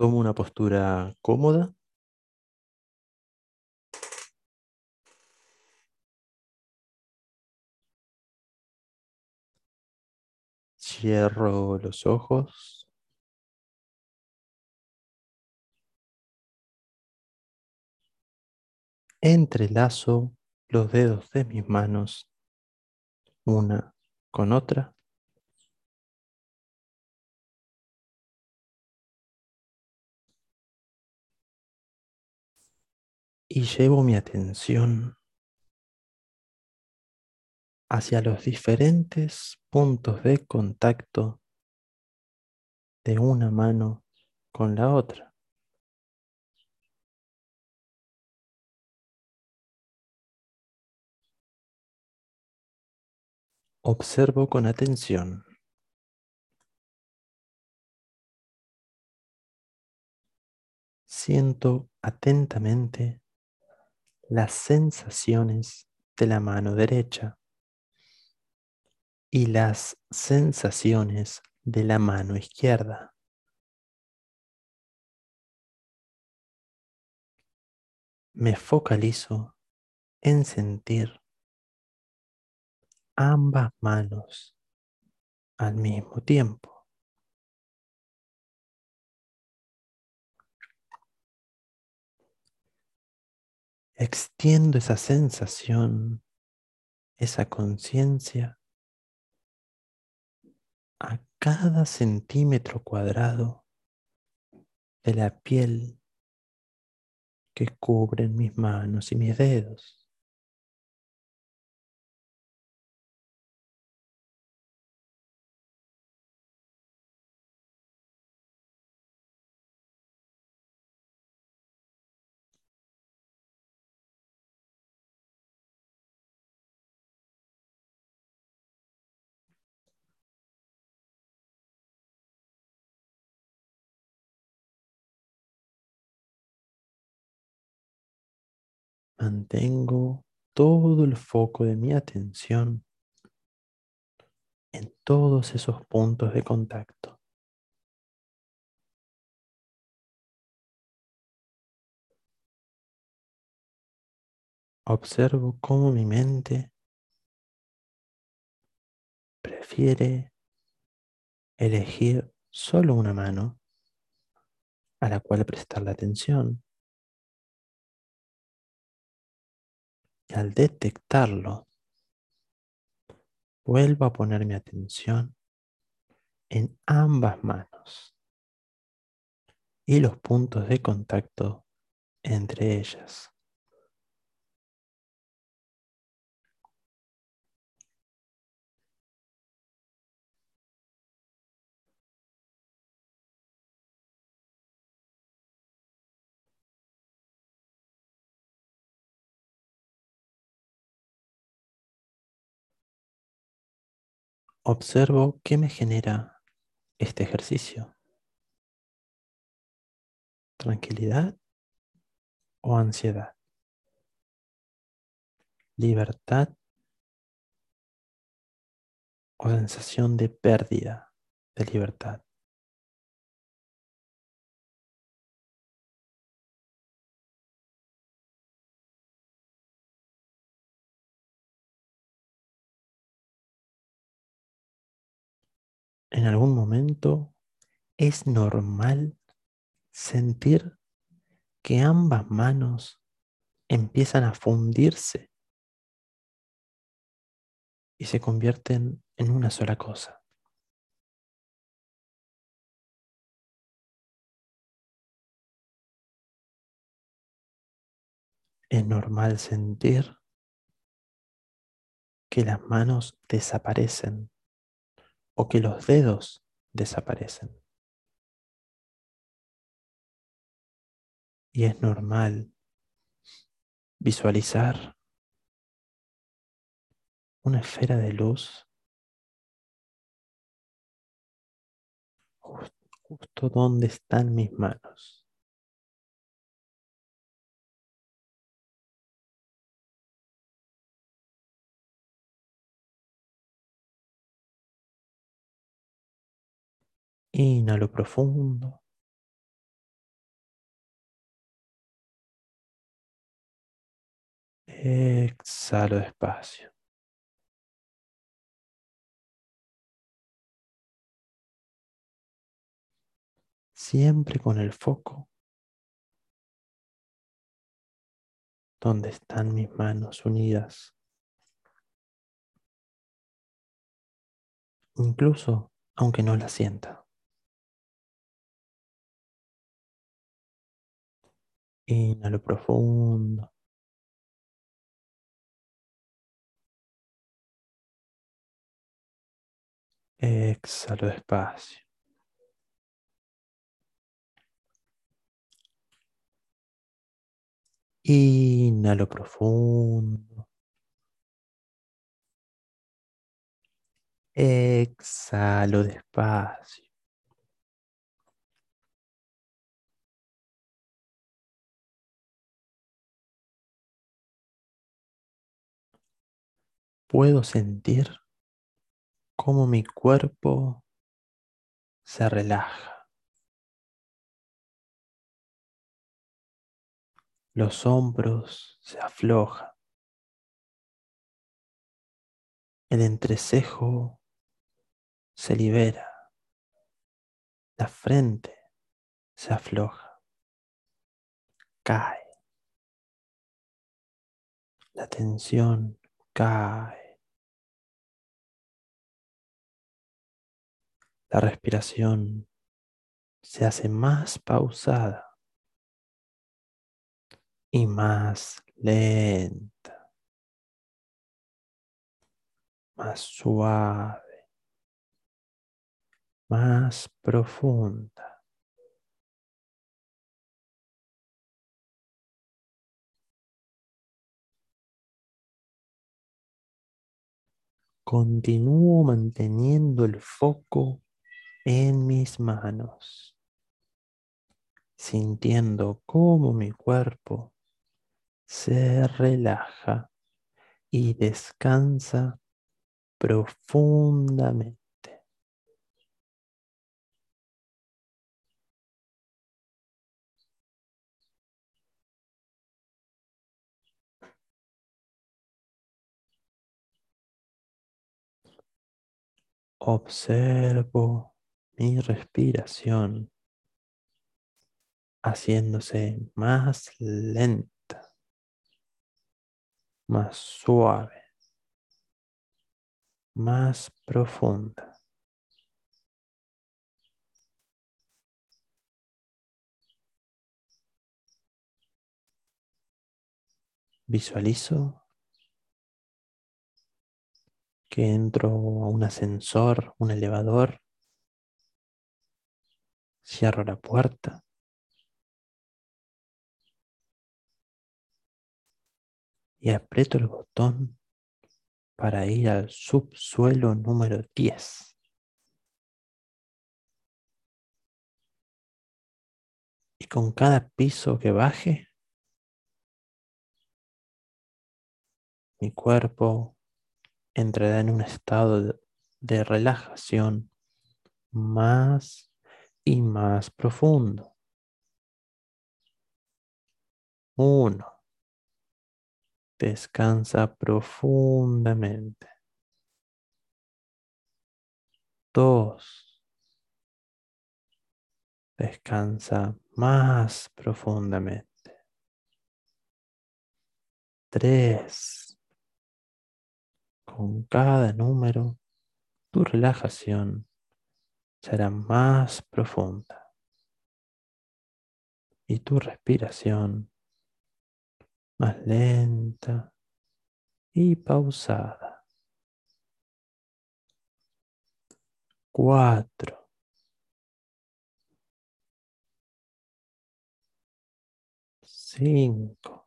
Tomo una postura cómoda. Cierro los ojos. Entrelazo los dedos de mis manos una con otra. Y llevo mi atención hacia los diferentes puntos de contacto de una mano con la otra. Observo con atención. Siento atentamente las sensaciones de la mano derecha y las sensaciones de la mano izquierda. Me focalizo en sentir ambas manos al mismo tiempo. Extiendo esa sensación, esa conciencia a cada centímetro cuadrado de la piel que cubren mis manos y mis dedos. Mantengo todo el foco de mi atención en todos esos puntos de contacto. Observo cómo mi mente prefiere elegir solo una mano a la cual prestar la atención Al detectarlo, vuelvo a poner mi atención en ambas manos y los puntos de contacto entre ellas. Observo qué me genera este ejercicio. ¿Tranquilidad o ansiedad? ¿Libertad o sensación de pérdida de libertad? En algún momento es normal sentir que ambas manos empiezan a fundirse y se convierten en una sola cosa. Es normal sentir que las manos desaparecen o que los dedos desaparecen. Y es normal visualizar una esfera de luz justo donde están mis manos. Inhalo profundo. Exhalo despacio. Siempre con el foco donde están mis manos unidas. Incluso aunque no las sienta. Inhalo profundo. Exhalo despacio. Inhalo profundo. Exhalo despacio. Puedo sentir cómo mi cuerpo se relaja. Los hombros se aflojan. El entrecejo se libera. La frente se afloja. Cae. La tensión cae. La respiración se hace más pausada y más lenta, más suave, más profunda. Continúo manteniendo el foco en mis manos, sintiendo cómo mi cuerpo se relaja y descansa profundamente. Observo mi respiración haciéndose más lenta, más suave, más profunda. Visualizo que entro a un ascensor, un elevador Cierro la puerta. Y aprieto el botón para ir al subsuelo número 10. Y con cada piso que baje, mi cuerpo entrará en un estado de, relajación más y más profundo. Uno. Descansa profundamente. Dos. Descansa más profundamente. Tres. Con cada número, tu relajación será más profunda y tu respiración más lenta y pausada. Cuatro. Cinco.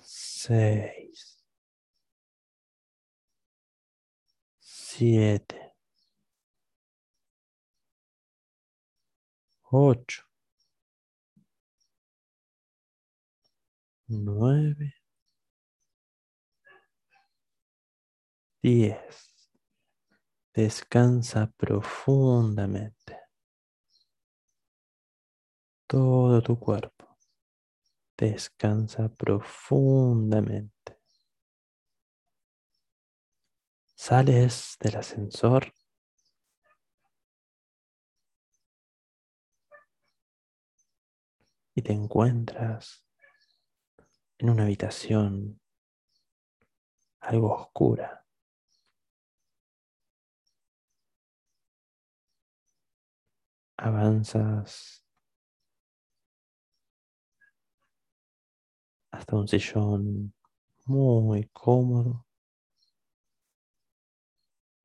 Seis. Siete, ocho, nueve, diez. Descansa profundamente todo tu cuerpo. Descansa profundamente. Sales del ascensor y te encuentras en una habitación algo oscura. Avanzas hasta un sillón muy cómodo.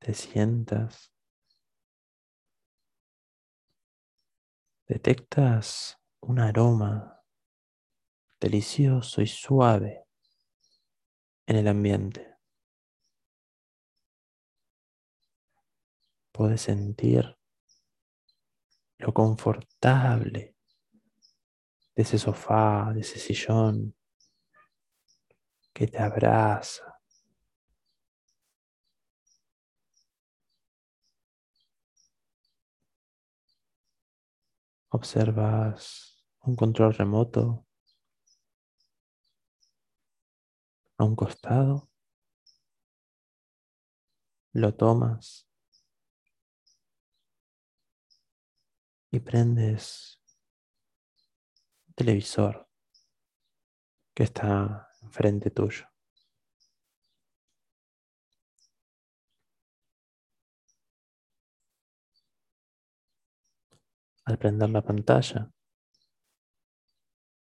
Te sientas. Detectas un aroma delicioso y suave en el ambiente. Puedes sentir lo confortable de ese sofá, de ese sillón que te abraza. Observas un control remoto a un costado, lo tomas y prendes el televisor que está enfrente tuyo. Al prender la pantalla,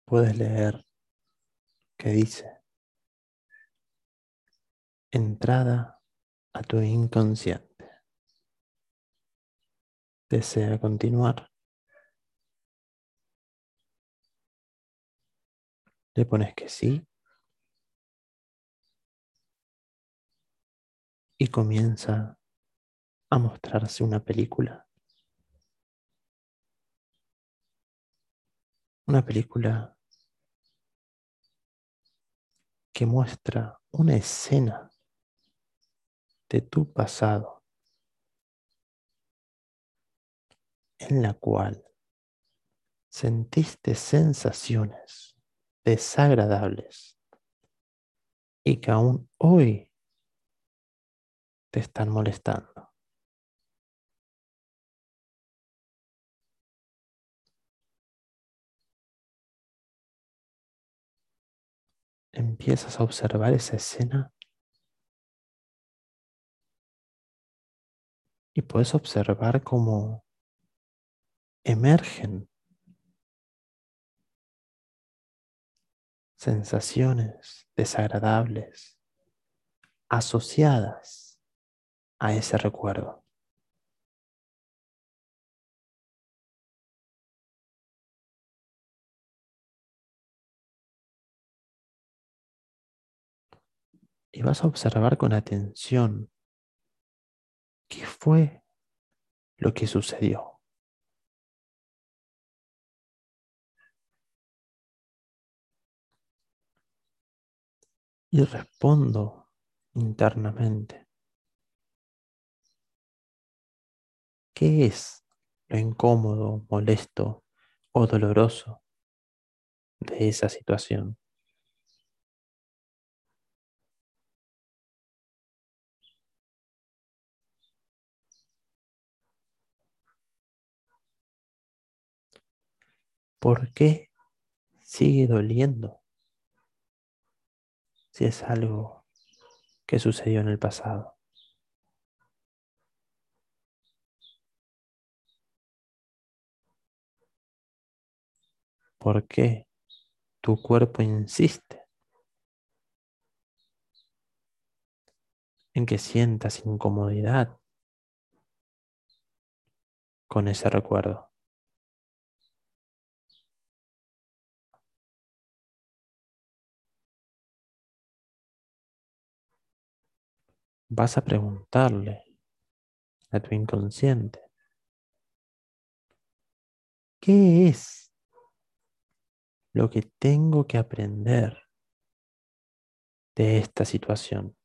puedes leer que dice entrada a tu inconsciente. ¿Desea continuar? Le pones que sí y comienza a mostrarse una película. Una película que muestra una escena de tu pasado en la cual sentiste sensaciones desagradables y que aún hoy te están molestando. Empiezas a observar esa escena y puedes observar cómo emergen sensaciones desagradables asociadas a ese recuerdo. Y vas a observar con atención qué fue lo que sucedió. Y respondo internamente. ¿Qué es lo incómodo, molesto o doloroso de esa situación? ¿Por qué sigue doliendo si es algo que sucedió en el pasado? ¿Por qué tu cuerpo insiste en que sientas incomodidad con ese recuerdo? Vas a preguntarle a tu inconsciente, ¿qué es lo que tengo que aprender de esta situación?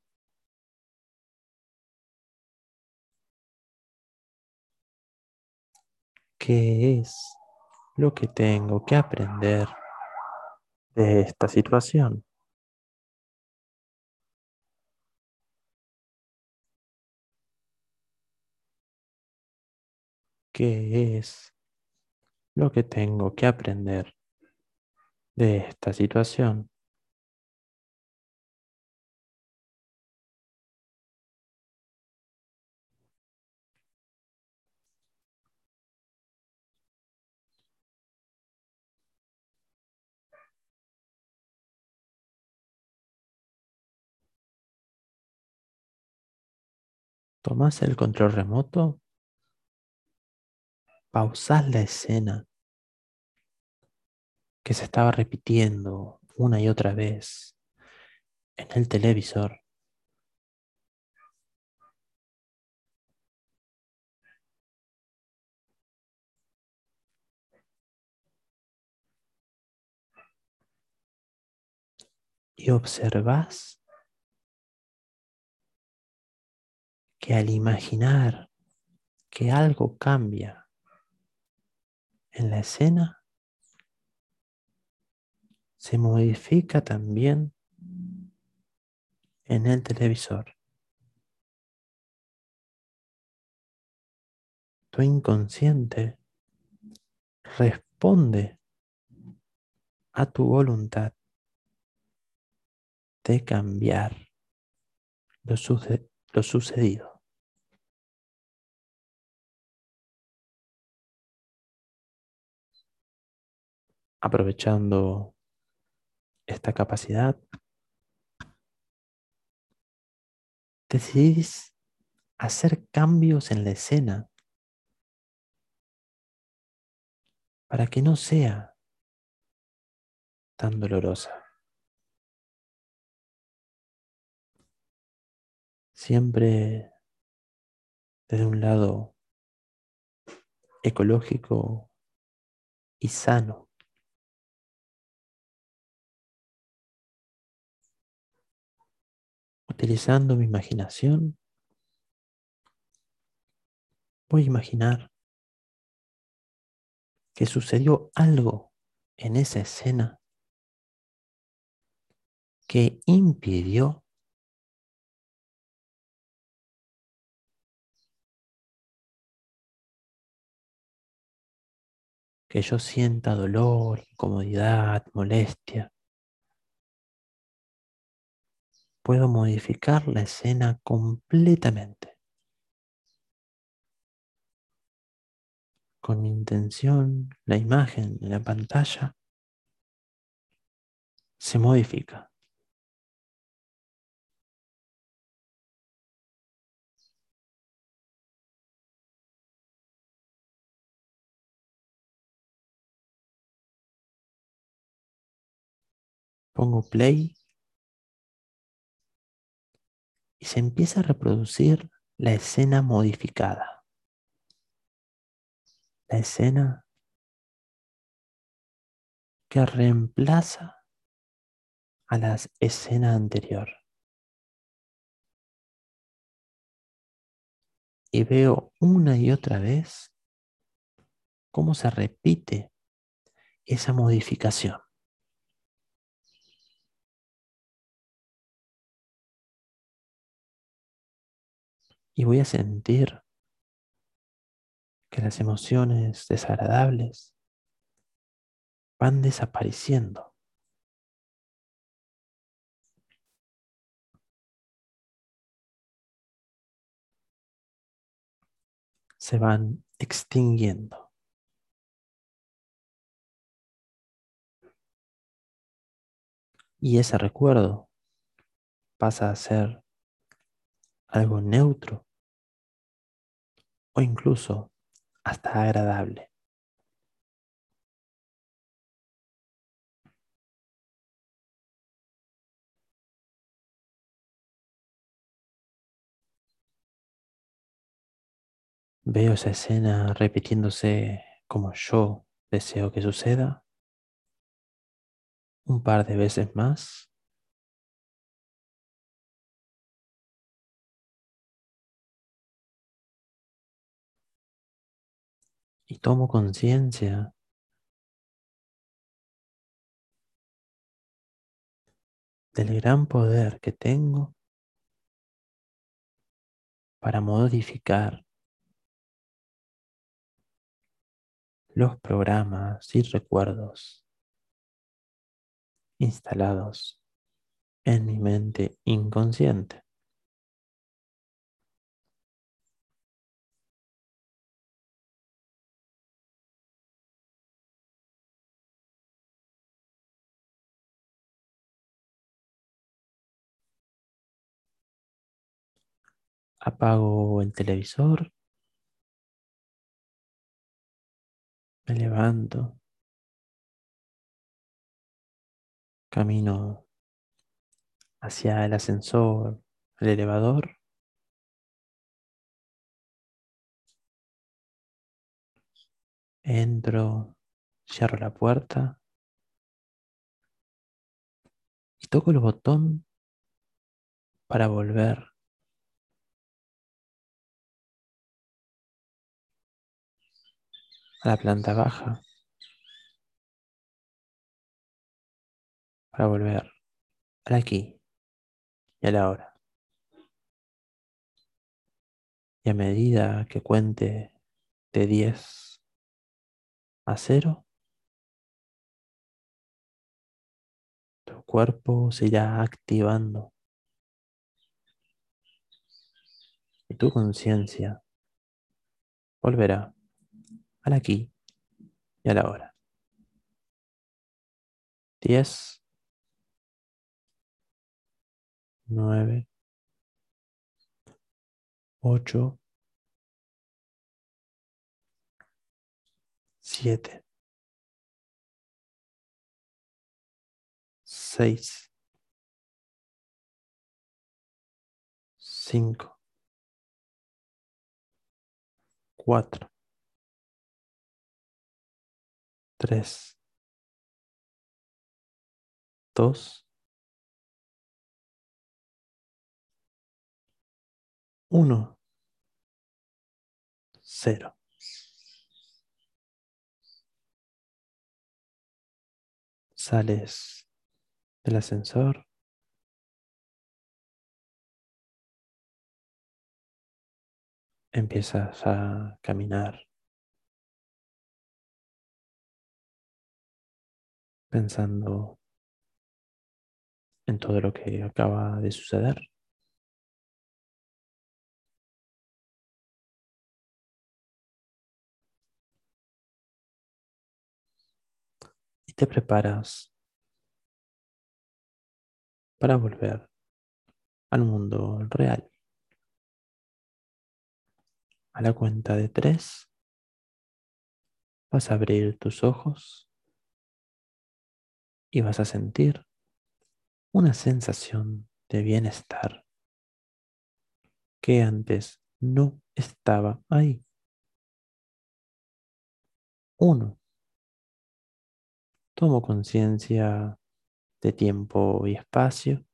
¿Qué es lo que tengo que aprender de esta situación. ¿Qué es lo que tengo que aprender de esta situación? Tomás el control remoto, pausás la escena que se estaba repitiendo una y otra vez en el televisor. Y observás que al imaginar que algo cambia en la escena, se modifica también en el televisor. Tu inconsciente responde a tu voluntad de cambiar lo, sucedido. Aprovechando esta capacidad, decidís hacer cambios en la escena para que no sea tan dolorosa. Siempre desde un lado ecológico y sano. Utilizando mi imaginación, voy a imaginar que sucedió algo en esa escena que impidió que yo sienta dolor, incomodidad, molestia. Puedo modificar la escena completamente. Con mi intención, la imagen en la pantalla se modifica. Pongo play y se empieza a reproducir la escena modificada. La escena que reemplaza a la escena anterior. Y veo una y otra vez cómo se repite esa modificación. Y voy a sentir que las emociones desagradables van desapareciendo. Se van extinguiendo. Y ese recuerdo pasa a ser algo neutro o incluso hasta agradable. Veo esa escena repitiéndose como yo deseo que suceda un par de veces más. Y tomo conciencia del gran poder que tengo para modificar los programas y recuerdos instalados en mi mente inconsciente. Apago el televisor. Me levanto. Camino hacia el ascensor, el elevador. Entro, cierro la puerta y toco el botón para volver a la planta baja para volver al aquí y a la hora. Y a medida que cuente de 10 a 0, tu cuerpo se irá activando y tu conciencia volverá al aquí y a la hora. 10, 9, 8, 7, 6, 5, 4, 3, 2, 1, 0. Sales del ascensor. Empiezas a caminar pensando en todo lo que acaba de suceder. Y te preparas para volver al mundo real. A la cuenta de tres, vas a abrir tus ojos y vas a sentir una sensación de bienestar que antes no estaba ahí. Uno. Tomo conciencia de tiempo y espacio.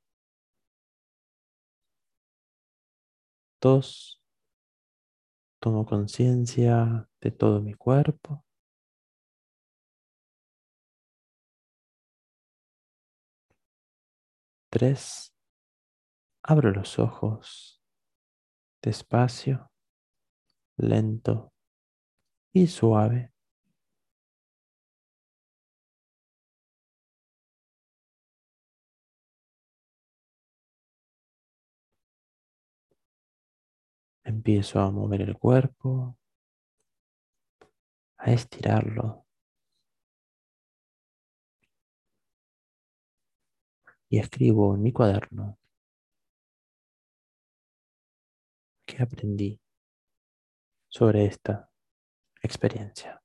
Dos. Tomo conciencia de todo mi cuerpo. Tres. Abro los ojos despacio, lento y suave. Empiezo a mover el cuerpo, a estirarlo. Y escribo en mi cuaderno que aprendí sobre esta experiencia.